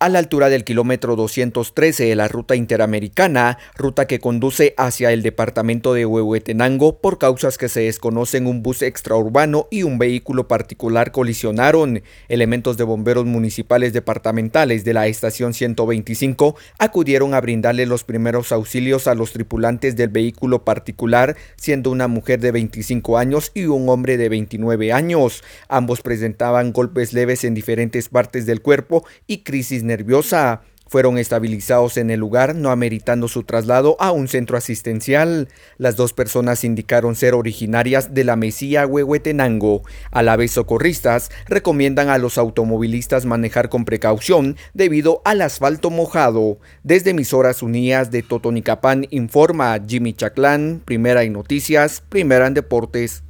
a la altura del kilómetro 213 de la ruta interamericana, ruta que conduce hacia el departamento de Huehuetenango por causas que se desconocen un bus extraurbano y un vehículo particular colisionaron. Elementos de bomberos municipales departamentales de la estación 125 acudieron a brindarle los primeros auxilios a los tripulantes del vehículo particular, siendo una mujer de 25 años y un hombre de 29 años. Ambos presentaban golpes leves en diferentes partes del cuerpo y crisis nerviosa. Fueron estabilizados en el lugar, no ameritando su traslado a un centro asistencial. Las dos personas indicaron ser originarias de la Mesía Huehuetenango. A la vez, socorristas recomiendan a los automovilistas manejar con precaución debido al asfalto mojado. Desde emisoras unidas de Totonicapán informa Jimmy Chaclán, primera en noticias, primera en deportes.